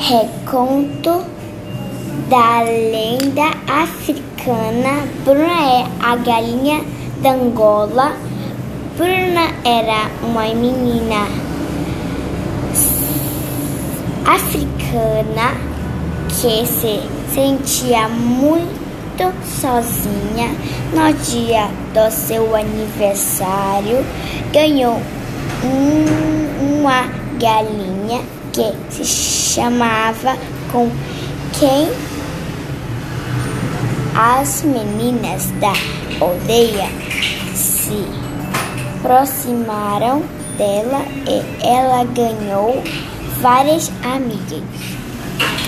Reconto da lenda africana. Bruna é a galinha da Angola. Bruna era uma menina africana que se sentia muito sozinha. No dia do seu aniversário, ganhou um, uma galinha que se chamava com quem as meninas da aldeia se aproximaram dela e ela ganhou várias amigas.